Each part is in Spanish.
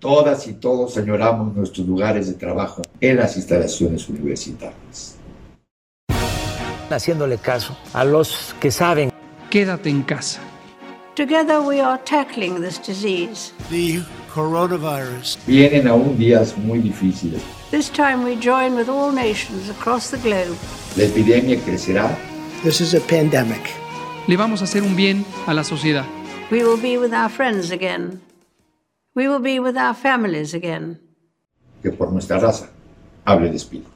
Todas y todos añoramos nuestros lugares de trabajo en las instalaciones universitarias. Haciéndole caso a los que saben. Quédate en casa. Together we are tackling this disease. The coronavirus. Vienen aún días muy difíciles. This time we join with all nations across the globe. La epidemia crecerá. This is a pandemic. Le vamos a hacer un bien a la sociedad. We will be with our friends again. We will be with our families again. Que por nuestra raza hable de espíritu.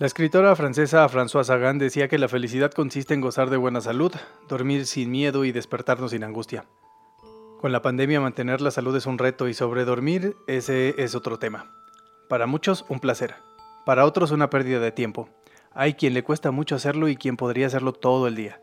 La escritora francesa Françoise Sagan decía que la felicidad consiste en gozar de buena salud, dormir sin miedo y despertarnos sin angustia. Con la pandemia mantener la salud es un reto y sobre dormir ese es otro tema. Para muchos un placer, para otros una pérdida de tiempo. Hay quien le cuesta mucho hacerlo y quien podría hacerlo todo el día.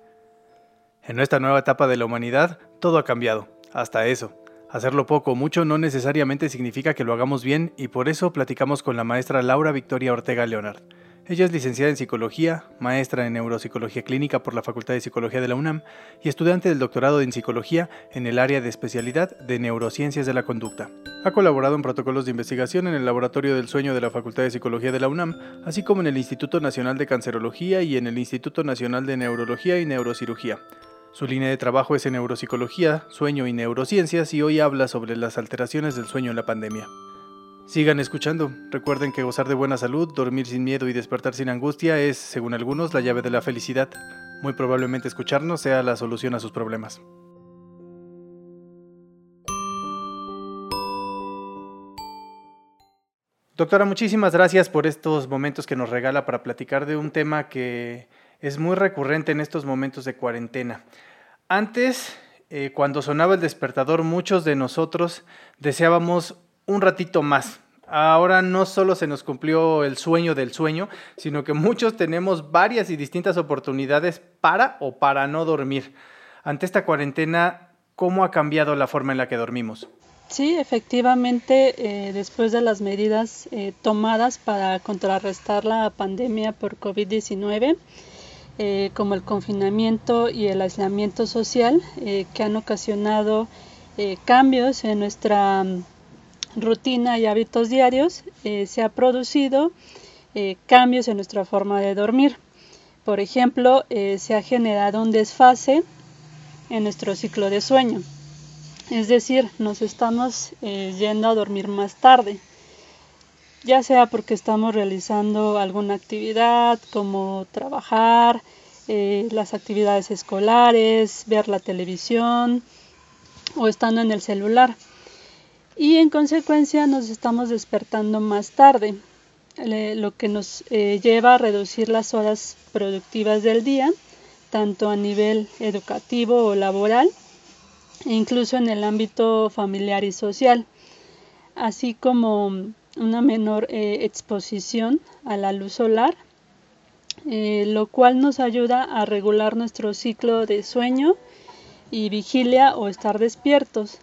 En esta nueva etapa de la humanidad todo ha cambiado, hasta eso. Hacerlo poco o mucho no necesariamente significa que lo hagamos bien y por eso platicamos con la maestra Laura Victoria Ortega Leonard ella es licenciada en Psicología, maestra en Neuropsicología Clínica por la Facultad de Psicología de la UNAM y estudiante del doctorado en Psicología en el área de especialidad de Neurociencias de la Conducta. Ha colaborado en protocolos de investigación en el Laboratorio del Sueño de la Facultad de Psicología de la UNAM, así como en el Instituto Nacional de Cancerología y en el Instituto Nacional de Neurología y Neurocirugía. Su línea de trabajo es en neuropsicología, sueño y neurociencias y hoy habla sobre las alteraciones del sueño en la pandemia. Sigan escuchando. Recuerden que gozar de buena salud, dormir sin miedo y despertar sin angustia es, según algunos, la llave de la felicidad. Muy probablemente escucharnos sea la solución a sus problemas. Doctora, muchísimas gracias por estos momentos que nos regala para platicar de un tema que es muy recurrente en estos momentos de cuarentena. Antes, eh, cuando sonaba el despertador, muchos de nosotros deseábamos un ratito más. Ahora no solo se nos cumplió el sueño del sueño, sino que muchos tenemos varias y distintas oportunidades para o para no dormir. Ante esta cuarentena, ¿cómo ha cambiado la forma en la que dormimos? Sí, efectivamente, eh, después de las medidas eh, tomadas para contrarrestar la pandemia por COVID-19, eh, como el confinamiento y el aislamiento social, que han ocasionado cambios en nuestra rutina y hábitos diarios, eh, se ha producido eh, cambios en nuestra forma de dormir. Por ejemplo, eh, se ha generado un desfase en nuestro ciclo de sueño. Es decir, nos estamos yendo a dormir más tarde, ya sea porque estamos realizando alguna actividad como trabajar, las actividades escolares, ver la televisión o estando en el celular y en consecuencia nos estamos despertando más tarde, lo que nos eh, lleva a reducir las horas productivas del día, tanto a nivel educativo o laboral, e incluso en el ámbito familiar y social, así como una menor eh, exposición a la luz solar, eh, lo cual nos ayuda a regular nuestro ciclo de sueño y vigilia o estar despiertos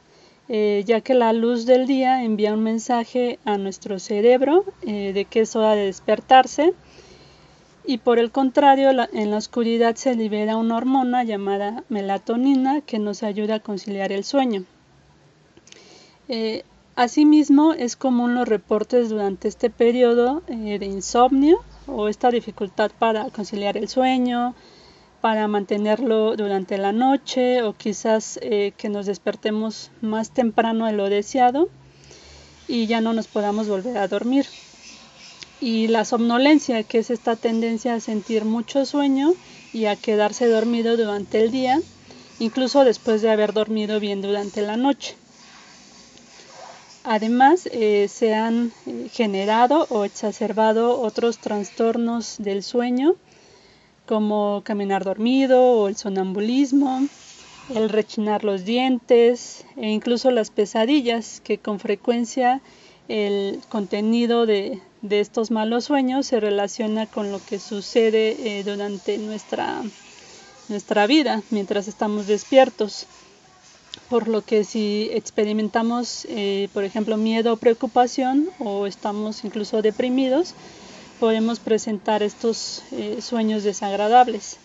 eh, ya que la luz del día envía un mensaje a nuestro cerebro eh, de que es hora de despertarse y por el contrario en la oscuridad se libera una hormona llamada melatonina que nos ayuda a conciliar el sueño. Eh, asimismo es común los reportes durante este periodo de insomnio o esta dificultad para conciliar el sueño, para mantenerlo durante la noche o quizás eh, que nos despertemos más temprano de lo deseado y ya no nos podamos volver a dormir. Y la somnolencia, que es esta tendencia a sentir mucho sueño y a quedarse dormido durante el día, incluso después de haber dormido bien durante la noche. Además, eh, se han eh, generado o exacerbado otros trastornos del sueño como caminar dormido o el sonambulismo, el rechinar los dientes e incluso las pesadillas, que con frecuencia el contenido de, estos malos sueños se relaciona con lo que sucede eh, durante nuestra, nuestra vida mientras estamos despiertos. Por lo que si experimentamos, eh, por ejemplo, miedo o preocupación o estamos incluso deprimidos, podemos presentar estos eh, sueños desagradables.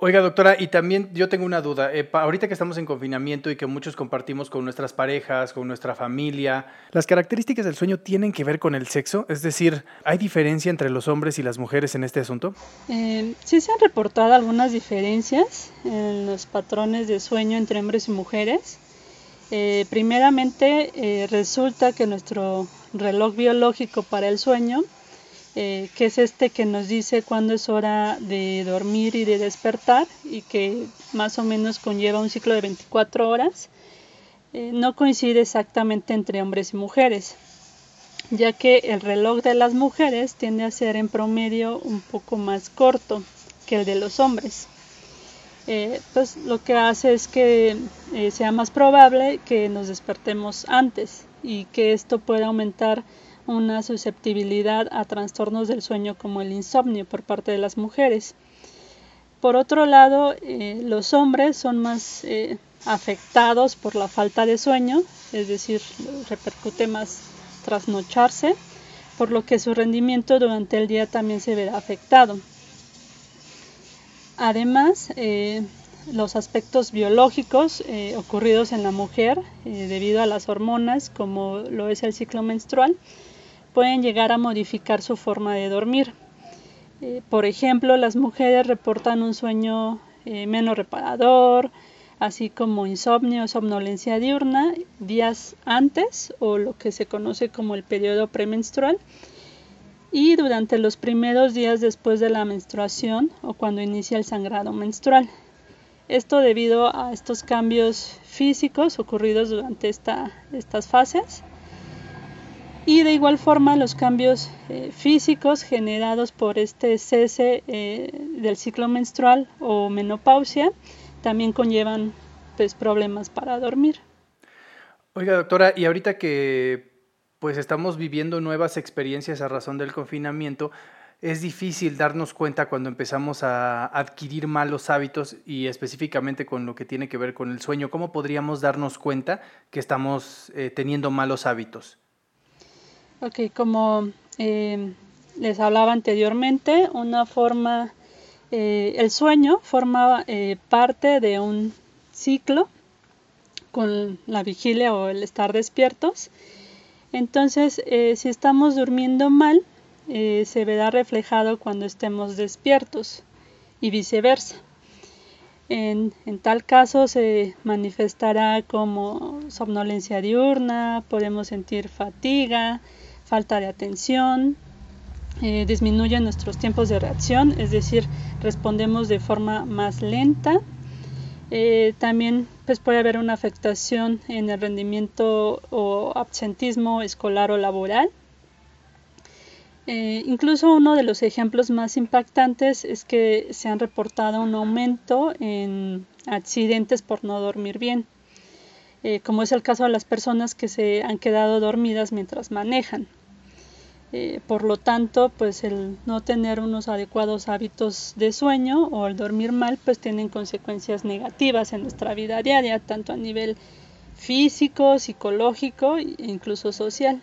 Oiga, doctora, y también yo tengo una duda. Eh, ahorita que estamos en confinamiento y que muchos compartimos con nuestras parejas, con nuestra familia, ¿las características del sueño tienen que ver con el sexo? Es decir, ¿hay diferencia entre los hombres y las mujeres en este asunto? Eh, sí se han reportado algunas diferencias en los patrones de sueño entre hombres y mujeres. Eh, primeramente, resulta que nuestro reloj biológico para el sueño eh, que es este que nos dice cuándo es hora de dormir y de despertar y que más o menos conlleva un ciclo de 24 horas, eh, no coincide exactamente entre hombres y mujeres, ya que el reloj de las mujeres tiende a ser en promedio un poco más corto que el de los hombres. Eh, pues lo que hace es que sea más probable que nos despertemos antes y que esto pueda aumentar una susceptibilidad a trastornos del sueño como el insomnio por parte de las mujeres. Por otro lado, eh, los hombres son más eh, afectados por la falta de sueño, es decir, repercute más trasnocharse, por lo que su rendimiento durante el día también se verá afectado. Además, eh, los aspectos biológicos ocurridos en la mujer debido a las hormonas, como lo es el ciclo menstrual, pueden llegar a modificar su forma de dormir. Eh, por ejemplo, las mujeres reportan un sueño eh, menos reparador, así como insomnio o somnolencia diurna días antes o lo que se conoce como el periodo premenstrual y durante los primeros días después de la menstruación o cuando inicia el sangrado menstrual. Esto debido a estos cambios físicos ocurridos durante estas fases y de igual forma los cambios eh, físicos generados por este cese eh, del ciclo menstrual o menopausia también conllevan pues, problemas para dormir. Oiga doctora, y ahorita que pues estamos viviendo nuevas experiencias a razón del confinamiento, es difícil darnos cuenta cuando empezamos a adquirir malos hábitos y específicamente con lo que tiene que ver con el sueño. ¿Cómo podríamos darnos cuenta que estamos eh, teniendo malos hábitos? Ok, como eh, les hablaba anteriormente, una forma, eh, el sueño forma eh, parte de un ciclo con la vigilia o el estar despiertos. Entonces, si estamos durmiendo mal, se verá reflejado cuando estemos despiertos y viceversa. En, en, tal caso se manifestará como somnolencia diurna, podemos sentir fatiga, falta de atención, eh, disminuye nuestros tiempos de reacción, es decir, respondemos de forma más lenta. Eh, también pues, puede haber una afectación en el rendimiento o absentismo escolar o laboral. Eh, incluso uno de los ejemplos más impactantes es que se han reportado un aumento en accidentes por no dormir bien, como es el caso de las personas que se han quedado dormidas mientras manejan. Eh, por lo tanto, pues el no tener unos adecuados hábitos de sueño o el dormir mal, pues tienen consecuencias negativas en nuestra vida diaria, tanto a nivel físico, psicológico e incluso social.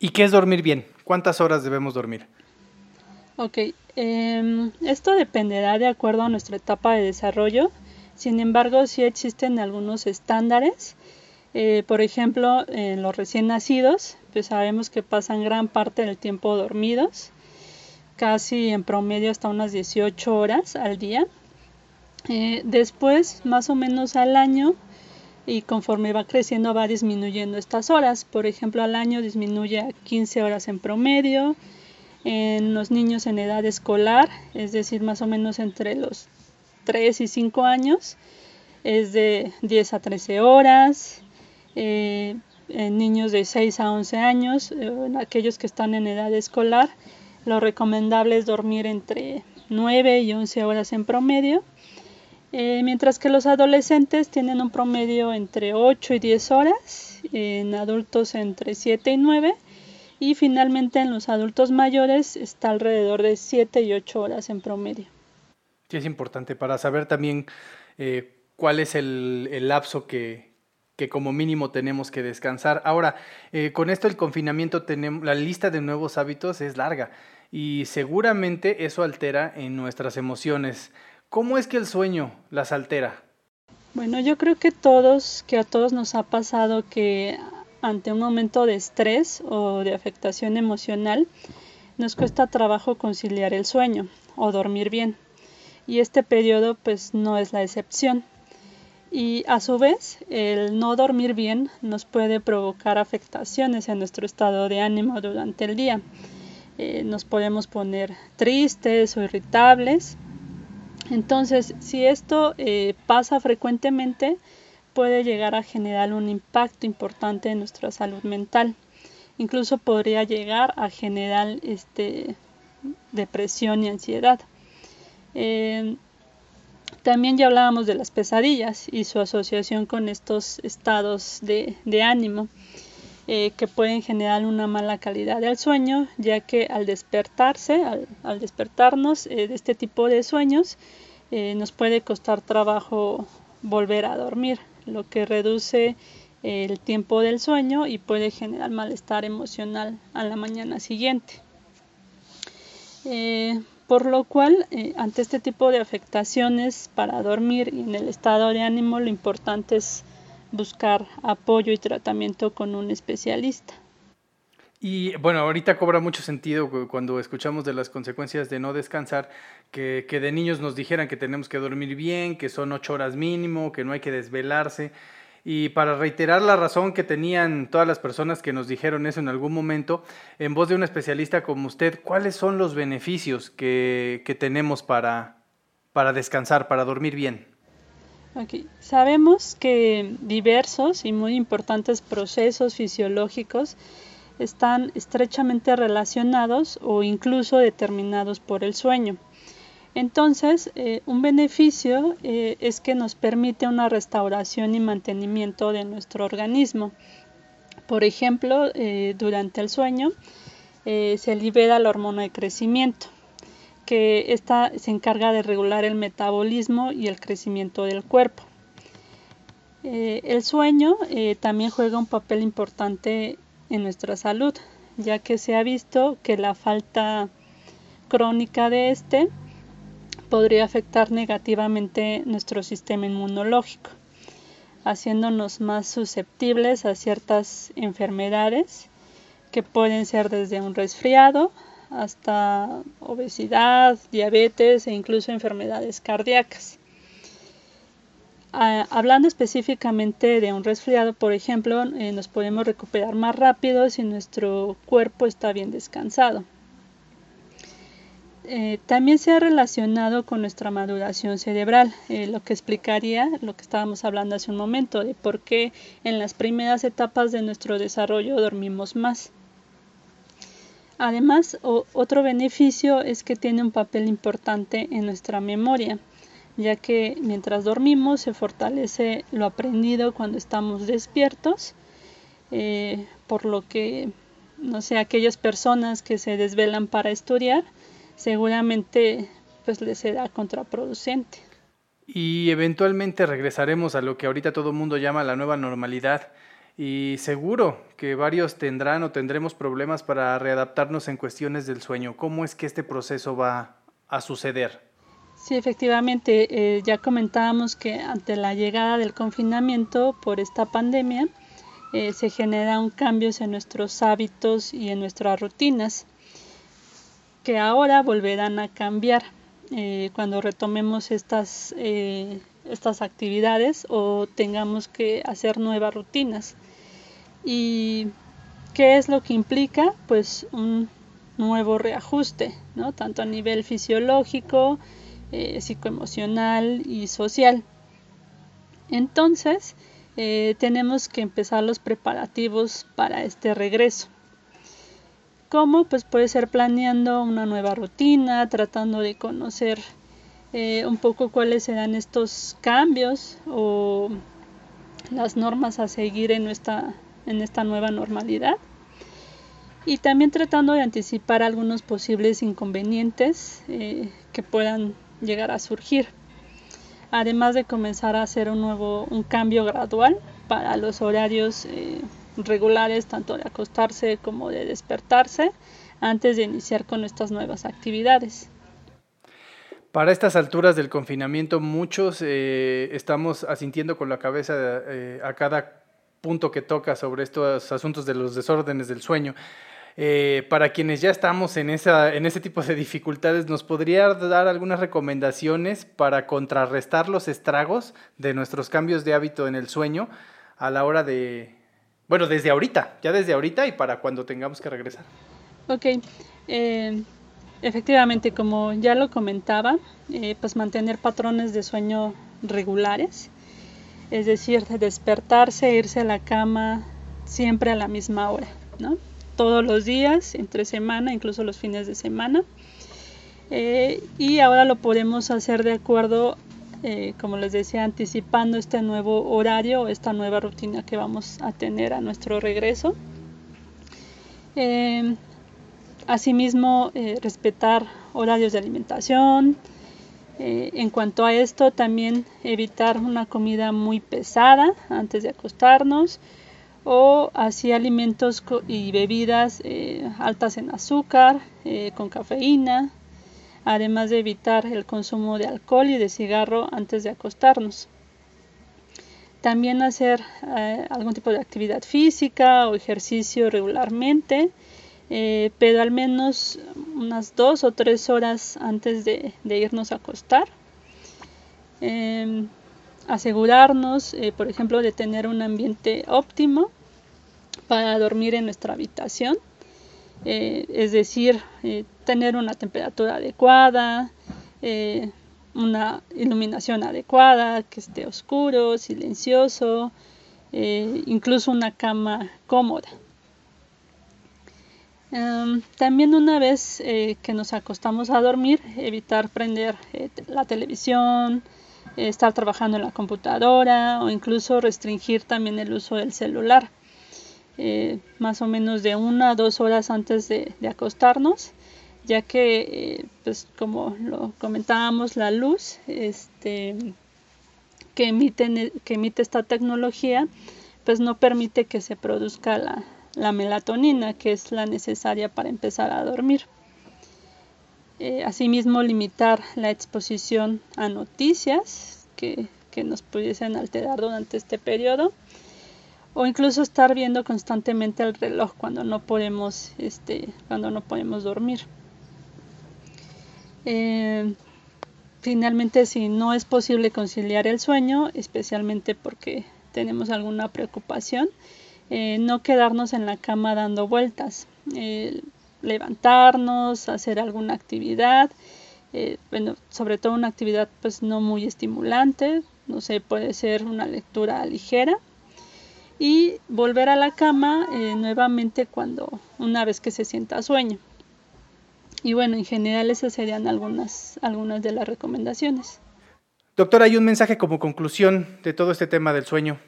¿Y qué es dormir bien? ¿Cuántas horas debemos dormir? Ok, em, esto dependerá de acuerdo a nuestra etapa de desarrollo. Sin embargo, sí existen algunos estándares. Eh, por ejemplo, en los recién nacidos pues sabemos que pasan gran parte del tiempo dormidos, casi en promedio hasta unas 18 horas al día. Eh, después, más o menos al año, y conforme va creciendo va disminuyendo estas horas. Por ejemplo, al año disminuye a 15 horas en promedio. En los niños en edad escolar, es decir, más o menos entre los 3 y 5 años, es de 10 a 13 horas. Eh, en niños de 6 a 11 años, eh, en aquellos que están en edad escolar, lo recomendable es dormir entre 9 y 11 horas en promedio, eh, mientras que los adolescentes tienen un promedio entre 8 y 10 horas, en adultos entre 7 y 9, y finalmente en los adultos mayores está alrededor de 7 y 8 horas en promedio. Sí, es importante para saber también eh, cuál es el lapso que, que como mínimo tenemos que descansar. Ahora, eh, con esto el confinamiento, tenemos, la lista de nuevos hábitos es larga y seguramente eso altera en nuestras emociones. ¿Cómo es que el sueño las altera? Bueno, yo creo que todos, que a todos nos ha pasado que ante un momento de estrés o de afectación emocional, nos cuesta trabajo conciliar el sueño o dormir bien. Y este periodo pues no es la excepción. Y a su vez, el no dormir bien nos puede provocar afectaciones en nuestro estado de ánimo durante el día. Eh, nos podemos poner tristes o irritables entonces, si esto eh, pasa frecuentemente, puede llegar a generar un impacto importante en nuestra salud mental. Incluso podría llegar a generar este, depresión y ansiedad. Eh, también ya hablábamos de las pesadillas y su asociación con estos estados de, ánimo eh, que pueden generar una mala calidad del sueño, ya que al despertarse, al, despertarnos de este tipo de sueños, eh, nos puede costar trabajo volver a dormir, lo que reduce el tiempo del sueño y puede generar malestar emocional a la mañana siguiente. Eh, por lo cual, eh, ante este tipo de afectaciones para dormir y en el estado de ánimo, lo importante es buscar apoyo y tratamiento con un especialista. Y bueno, ahorita cobra mucho sentido cuando escuchamos de las consecuencias de no descansar, que, que, de niños nos dijeran que tenemos que dormir bien, que son ocho horas mínimo, que no hay que desvelarse. Y para reiterar la razón que tenían todas las personas que nos dijeron eso en algún momento, en voz de un especialista como usted, ¿cuáles son los beneficios que, que tenemos para, para descansar, para dormir bien? Okay. Sabemos que diversos y muy importantes procesos fisiológicos están estrechamente relacionados o incluso determinados por el sueño. Entonces, eh, un beneficio eh, es que nos permite una restauración y mantenimiento de nuestro organismo. Por ejemplo, eh, durante el sueño se libera la hormona de crecimiento, que esta se encarga de regular el metabolismo y el crecimiento del cuerpo. el sueño también juega un papel importante en nuestra salud, ya que se ha visto que la falta crónica de este podría afectar negativamente nuestro sistema inmunológico, haciéndonos más susceptibles a ciertas enfermedades que pueden ser desde un resfriado hasta obesidad, diabetes e incluso enfermedades cardíacas. Ah, hablando específicamente de un resfriado, por ejemplo, eh, nos podemos recuperar más rápido si nuestro cuerpo está bien descansado. Eh, también se ha relacionado con nuestra maduración cerebral, eh, lo que explicaría lo que estábamos hablando hace un momento, de por qué en las primeras etapas de nuestro desarrollo dormimos más. Además, otro beneficio es que tiene un papel importante en nuestra memoria ya que mientras dormimos se fortalece lo aprendido cuando estamos despiertos, eh, por lo que, no sé, aquellas personas que se desvelan para estudiar, seguramente pues les será contraproducente. Y eventualmente regresaremos a lo que ahorita todo el mundo llama la nueva normalidad. Y seguro que varios tendrán o tendremos problemas para readaptarnos en cuestiones del sueño. ¿Cómo es que este proceso va a suceder? Sí, efectivamente, eh, ya comentábamos que ante la llegada del confinamiento por esta pandemia, eh, se generan cambios en nuestros hábitos y en nuestras rutinas, que ahora volverán a cambiar eh, cuando retomemos estas, estas actividades o tengamos que hacer nuevas rutinas. ¿Y qué es lo que implica? Pues un nuevo reajuste, ¿no? tanto a nivel fisiológico, eh, psicoemocional y social. Entonces, eh, tenemos que empezar los preparativos para este regreso. ¿Cómo? Pues puede ser planeando una nueva rutina, tratando de conocer eh, un poco cuáles serán estos cambios o las normas a seguir en, en esta nueva normalidad. Y también tratando de anticipar algunos posibles inconvenientes que puedan llegar a surgir. Además de comenzar a hacer un nuevo, un cambio gradual para los horarios eh, regulares, tanto de acostarse como de despertarse, antes de iniciar con estas nuevas actividades. Para estas alturas del confinamiento, muchos eh, estamos asintiendo con la cabeza eh, a cada punto que toca sobre estos asuntos de los desórdenes del sueño. Eh, para quienes ya estamos en, esa, en ese tipo de dificultades, ¿nos podría dar algunas recomendaciones para contrarrestar los estragos de nuestros cambios de hábito en el sueño a la hora de, bueno, desde ahorita, ya desde ahorita y para cuando tengamos que regresar? Ok, eh, efectivamente, como ya lo comentaba, eh, pues mantener patrones de sueño regulares, es decir, despertarse, irse a la cama siempre a la misma hora, ¿no? todos los días, entre semana, incluso los fines de semana. Eh, y ahora lo podemos hacer de acuerdo, eh, como les decía, anticipando este nuevo horario, esta nueva rutina que vamos a tener a nuestro regreso. Eh, asimismo, respetar horarios de alimentación. en cuanto a esto, también evitar una comida muy pesada antes de acostarnos o así alimentos y bebidas eh, altas en azúcar, eh, con cafeína, además de evitar el consumo de alcohol y de cigarro antes de acostarnos. También hacer eh, algún tipo de actividad física o ejercicio regularmente, pero al menos unas dos o tres horas antes de, irnos a acostar. Em, asegurarnos, por ejemplo, de tener un ambiente óptimo para dormir en nuestra habitación, eh, es decir, eh, tener una temperatura adecuada, eh, una iluminación adecuada, que esté oscuro, silencioso, incluso una cama cómoda. Em, también una vez que nos acostamos a dormir, evitar prender la televisión, estar trabajando en la computadora o incluso restringir también el uso del celular. Eh, más o menos de una a dos horas antes de, acostarnos, ya que, eh, pues como lo comentábamos, la luz este, que, emite, que emite esta tecnología, pues no permite que se produzca la, la melatonina, que es la necesaria para empezar a dormir. Eh, asimismo, limitar la exposición a noticias que, que nos pudiesen alterar durante este periodo o incluso estar viendo constantemente el reloj cuando no podemos, este, cuando no podemos dormir. Eh, finalmente, si no es posible conciliar el sueño, especialmente porque tenemos alguna preocupación, eh, no quedarnos en la cama dando vueltas, eh, levantarnos, hacer alguna actividad, bueno, sobre todo una actividad pues no muy estimulante, no sé, puede ser una lectura ligera y volver a la cama eh, nuevamente cuando una vez que se sienta sueño. Y bueno, en general esas serían algunas, algunas de las recomendaciones. Doctora, hay un mensaje como conclusión de todo este tema del sueño.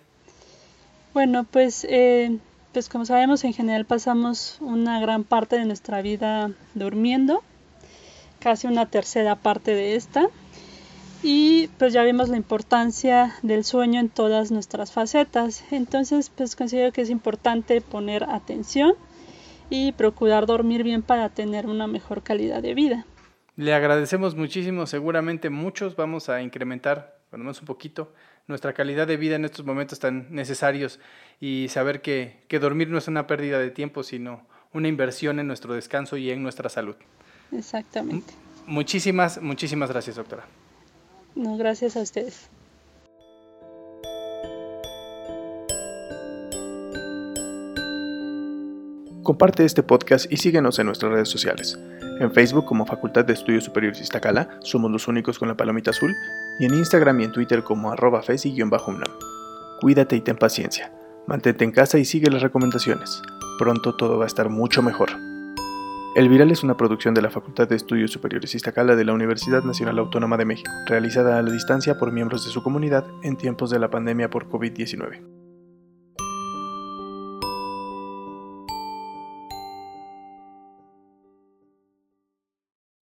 Bueno, pues, eh, pues como sabemos, en general pasamos una gran parte de nuestra vida durmiendo, casi una tercera parte de esta y pues ya vimos la importancia del sueño en todas nuestras facetas. Entonces pues considero que es importante poner atención y procurar dormir bien para tener una mejor calidad de vida. Le agradecemos muchísimo, seguramente muchos vamos a incrementar, bueno, menos un poquito, nuestra calidad de vida en estos momentos tan necesarios y saber que, que dormir no es una pérdida de tiempo, sino una inversión en nuestro descanso y en nuestra salud. Exactamente. Muchísimas, muchísimas gracias, doctora. No, gracias a ustedes. Comparte este podcast y síguenos en nuestras redes sociales. En Facebook como Facultad de Estudios Superiores Iztacala, somos los únicos con la palomita azul, y en Instagram y en Twitter como arroba fesi-unam. Cuídate y ten paciencia. Mantente en casa y sigue las recomendaciones. Pronto todo va a estar mucho mejor. El Viral es una producción de la Facultad de Estudios Superiores Iztacala de la Universidad Nacional Autónoma de México, realizada a la distancia por miembros de su comunidad en tiempos de la pandemia por COVID-19.